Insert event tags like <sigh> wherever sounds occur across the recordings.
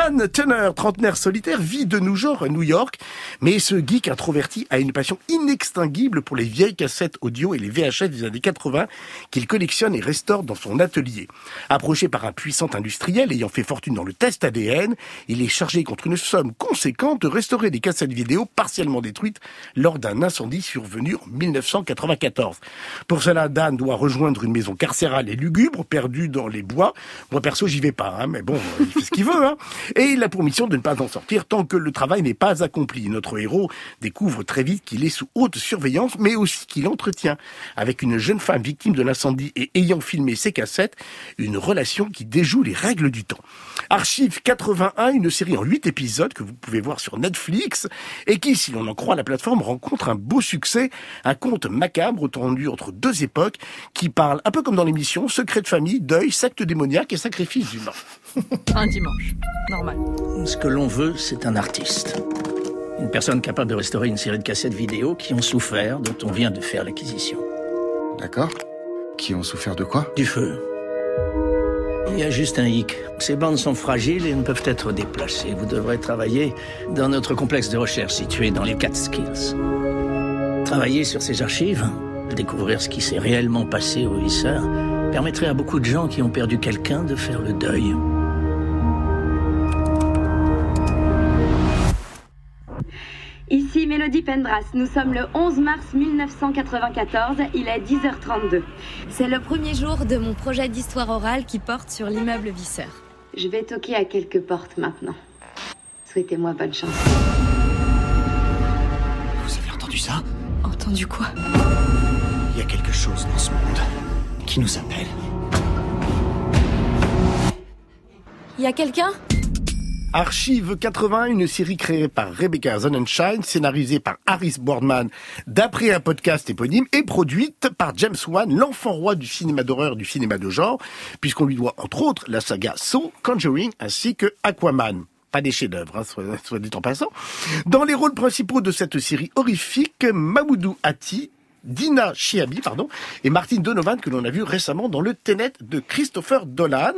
Dan Turner, trentenaire solitaire, vit de nos jours à New York, mais ce geek introverti a une passion inextinguible pour les vieilles cassettes audio et les VHS des années 80 qu'il collectionne et restaure dans son atelier. Approché par un puissant industriel ayant fait fortune dans le test ADN, il est chargé contre une somme conséquente de restaurer des cassettes vidéo partiellement détruites lors d'un incendie survenu en 1994. Pour cela, Dan doit rejoindre une maison carcérale et lugubre perdue dans les bois. Moi perso, j'y vais pas, hein, mais bon, il fait ce qu'il veut. Hein. Et il a pour mission de ne pas en sortir tant que le travail n'est pas accompli. Notre héros découvre très vite qu'il est sous haute surveillance, mais aussi qu'il entretient avec une jeune femme victime de l'incendie et ayant filmé ses cassettes, une relation qui déjoue les règles du temps. Archive 81, une série en 8 épisodes que vous pouvez voir sur Netflix et qui, si l'on en croit la plateforme, rencontre un beau succès, un conte macabre tendu entre deux époques qui parle, un peu comme dans l'émission, secret de famille, deuil, secte démoniaque et sacrifice humain. <laughs> un dimanche, normal. Ce que l'on veut, c'est un artiste. Une personne capable de restaurer une série de cassettes vidéo qui ont souffert, dont on vient de faire l'acquisition. D'accord. Qui ont souffert de quoi? Du feu. Il y a juste un hic. Ces bandes sont fragiles et ne peuvent être déplacées. Vous devrez travailler dans notre complexe de recherche situé dans les Catskills. Travailler sur ces archives, découvrir ce qui s'est réellement passé au visseur, permettrait à beaucoup de gens qui ont perdu quelqu'un de faire le deuil. Ici Mélodie Pendras. Nous sommes le 11 mars 1994. Il est 10h32. C'est le premier jour de mon projet d'histoire orale qui porte sur l'immeuble Visseur. Je vais toquer à quelques portes maintenant. Souhaitez-moi bonne chance. Vous avez entendu ça? Entendu quoi? Il y a quelque chose dans ce monde qui nous appelle. Il y a quelqu'un? Archive 80, une série créée par Rebecca Sonnenschein, scénarisée par Harris Boardman, d'après un podcast éponyme, et produite par James Wan, l'enfant roi du cinéma d'horreur du cinéma de genre, puisqu'on lui doit entre autres la saga Saw, Conjuring, ainsi que Aquaman pas des chefs-d'œuvre, hein, soit, dit en passant. Dans les rôles principaux de cette série horrifique, Mamoudou Ati, Dina Chiabi, pardon, et Martine Donovan que l'on a vu récemment dans le Ténet de Christopher Dolan.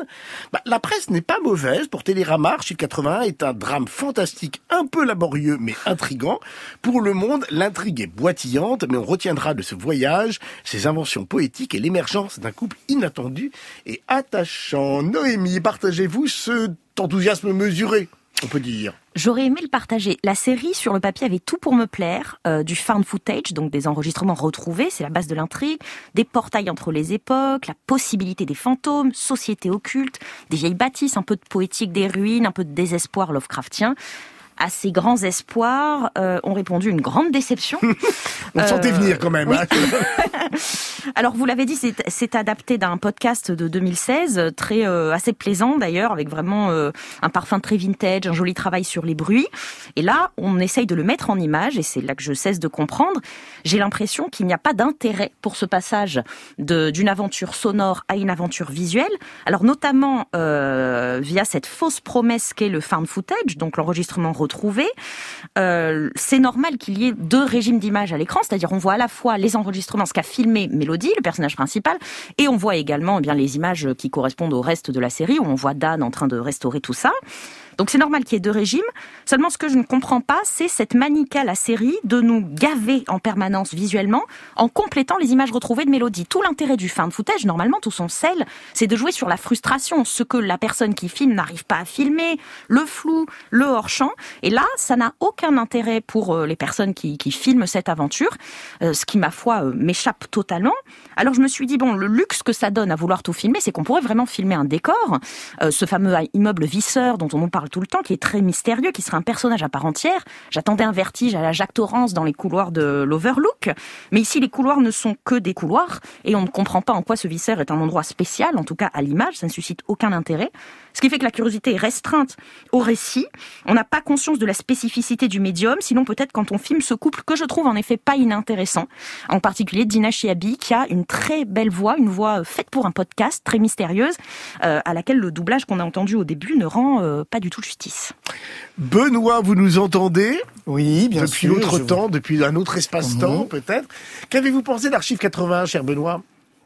Bah, la presse n'est pas mauvaise pour Télérama. Archive 81 est un drame fantastique, un peu laborieux mais intrigant. Pour le monde, l'intrigue est boitillante, mais on retiendra de ce voyage ses inventions poétiques et l'émergence d'un couple inattendu et attachant. Noémie, partagez-vous ce enthousiasme mesuré, on peut dire J'aurais aimé le partager. La série, sur le papier, avait tout pour me plaire. Euh, du found footage, donc des enregistrements retrouvés, c'est la base de l'intrigue. Des portails entre les époques, la possibilité des fantômes, société occulte, des vieilles bâtisses, un peu de poétique des ruines, un peu de désespoir Lovecraftien à ces grands espoirs euh, ont répondu une grande déception. <laughs> On sentait venir quand même. oui. hein. <laughs> Alors vous l'avez dit, c'est- adapté d'un podcast de 2016, très euh, assez plaisant d'ailleurs, avec vraiment euh, un parfum très vintage, un joli travail sur les bruits. Et là, on essaye de le mettre en image, et c'est là que je cesse de comprendre. J'ai l'impression qu'il n'y a pas d'intérêt pour ce passage de- d'une aventure sonore à une aventure visuelle. Alors notamment euh, via cette fausse promesse qu'est le found footage, donc l'enregistrement retrouvé. Euh, c'est normal qu'il y ait deux régimes d'image à l'écran, c'est-à-dire on voit à la fois les enregistrements, ce qu'a filmé Mélodie, le personnage principal, et on voit également eh bien les images qui correspondent au reste de la série, où on voit Dan en train de restaurer tout ça. Donc c'est normal qu'il y ait deux régimes. Seulement ce que je ne comprends pas, c'est cette manie qu'a la série de nous gaver en permanence visuellement en complétant les images retrouvées de Mélodie. Tout l'intérêt du fin de footage, normalement tout son sel, c'est de jouer sur la frustration, ce que la personne qui filme n'arrive pas à filmer, le flou, le hors-champ. Et là, ça n'a aucun intérêt pour euh, les personnes qui, filment cette aventure, euh, ce qui, ma foi, euh, m'échappe totalement. Alors je me suis dit, bon, le luxe que ça donne à vouloir tout filmer, c'est qu'on pourrait vraiment filmer un décor, ce fameux immeuble visseur dont on nous parle tout le temps, qui est très mystérieux, qui serait un personnage à part entière. J'attendais un vertige à la Jacques Torrance dans les couloirs de l'Overlook, mais ici les couloirs ne sont que des couloirs, et on ne comprend pas en quoi ce visseur est un endroit spécial, en tout cas à l'image, ça ne suscite aucun intérêt. Ce qui fait que la curiosité est restreinte au récit. On n'a pas conscience de la spécificité du médium, sinon peut-être quand on filme ce couple que je trouve en effet pas inintéressant. En particulier Dina Chiabi qui a une très belle voix, une voix euh, faite pour un podcast, très mystérieuse, euh, à laquelle le doublage qu'on a entendu au début ne rend euh, pas du tout justice. Benoît, vous nous entendez Oui, bien Depuis sûr. l'autre je- temps, depuis un autre espace-temps Mhm. peut-être. Qu'avez-vous pensé d'Archive 81, cher Benoît?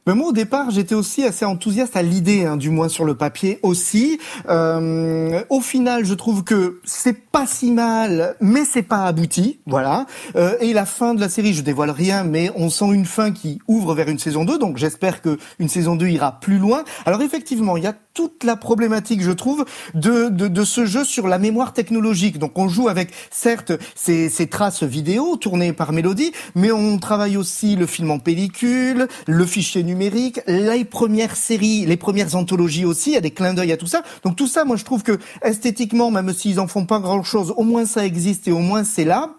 Mais moi, au départ, j'étais aussi assez enthousiaste à l'idée, hein, du moins sur le papier aussi. Euh, au final, je trouve que c'est pas si mal, mais c'est pas abouti, voilà. Euh, et la fin de la série, je dévoile rien, mais on sent une fin qui ouvre vers une saison 2, donc j'espère que une saison 2 ira plus loin. Alors effectivement, il y a toute la problématique, je trouve, de, de, de ce jeu sur la mémoire technologique. Donc on joue avec, certes, ces, ces traces vidéo tournées par Mélodie, mais on travaille aussi le film en pellicule, le fichier numérique, les premières séries, les premières anthologies aussi, il y a des clins d'œil à tout ça. Donc tout ça, moi je trouve que esthétiquement, même s'ils en font pas grand-chose, au moins ça existe et au moins c'est là.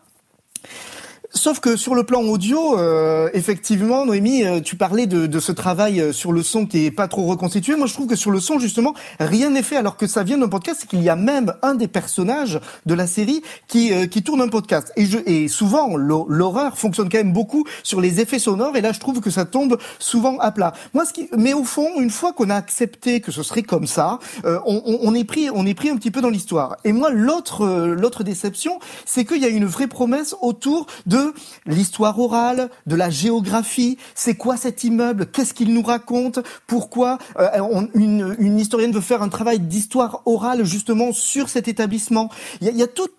Sauf que sur le plan audio, euh, effectivement, Noémie, euh, tu parlais de, de, ce travail euh, sur le son qui est pas trop reconstitué. Moi, je trouve que sur le son, justement, rien n'est fait, alors que ça vient d'un podcast. C'est qu'il y a même un des personnages de la série qui euh, qui tourne un podcast. Et, je, et souvent, l'horreur fonctionne quand même beaucoup sur les effets sonores. Et là, je trouve que ça tombe souvent à plat. Moi, ce qui, mais au fond, une fois qu'on a accepté que ce serait comme ça, on, on, on, est pris, on est pris un petit peu dans l'histoire. Et moi, l'autre l'autre déception, c'est qu'il y a une vraie promesse autour de de l'histoire orale, de la géographie. C'est quoi cet immeuble? Qu'est-ce qu'il nous raconte? Pourquoi euh, une, historienne veut faire un travail d'histoire orale justement sur cet établissement? Il y a, a tout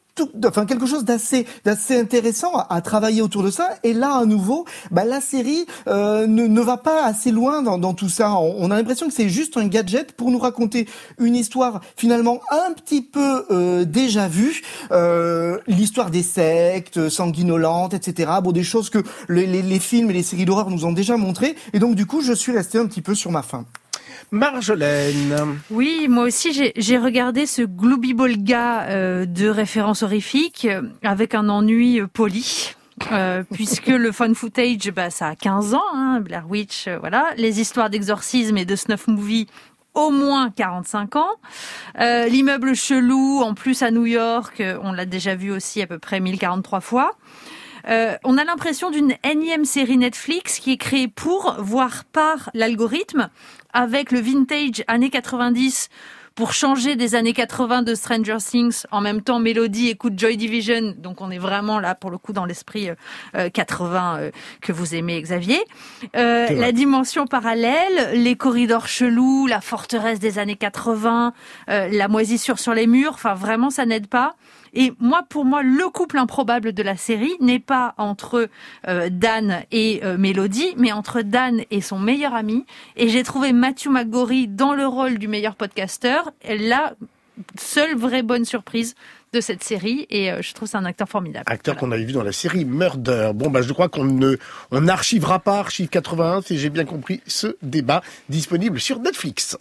enfin quelque chose d'assez d'assez intéressant à, travailler autour de ça. Et là, à nouveau, bah, la série euh, ne, va pas assez loin dans, dans tout ça. On, a l'impression que c'est juste un gadget pour nous raconter une histoire finalement un petit peu euh, déjà vue, euh, l'histoire des sectes sanguinolentes, etc. Bon, des choses que les, les, les films et les séries d'horreur nous ont déjà montrées. Et donc du coup, je suis resté un petit peu sur ma faim. Marjolaine. Oui, moi aussi j'ai regardé ce Glooby Bolga euh, de référence horrifique euh, avec un ennui poli. Euh, <laughs> puisque le fun footage, bah, ça a 15 ans, hein, Blair Witch, euh, voilà. Les histoires d'exorcisme et de snuff movie, au moins 45 ans. Euh, L'immeuble chelou, en plus à New York, on l'a déjà vu aussi à peu près 1043 fois. Euh, on a l'impression d'une énième série Netflix qui est créée pour, voire par l'algorithme, avec le vintage années 90 pour changer des années 80 de Stranger Things. En même temps, Mélodie écoute Joy Division, donc on est vraiment là pour le coup dans l'esprit euh, 80 euh, que vous aimez, Xavier. Euh, la dimension parallèle, les corridors chelous, la forteresse des années 80, euh, la moisissure sur les murs. Enfin, vraiment, ça n'aide pas. Et moi, pour moi, le couple improbable de la série n'est pas entre euh, Dan et euh, Mélodie, mais entre Dan et son meilleur ami. Et j'ai trouvé Matthew McGorry dans le rôle du meilleur podcasteur. La seule vraie bonne surprise de cette série et euh, je trouve c'est un acteur formidable. Acteur qu'on avait vu dans la série Murder. Bon bah je crois qu'on on n'archivera pas Archive 81 si j'ai bien compris ce débat disponible sur Netflix.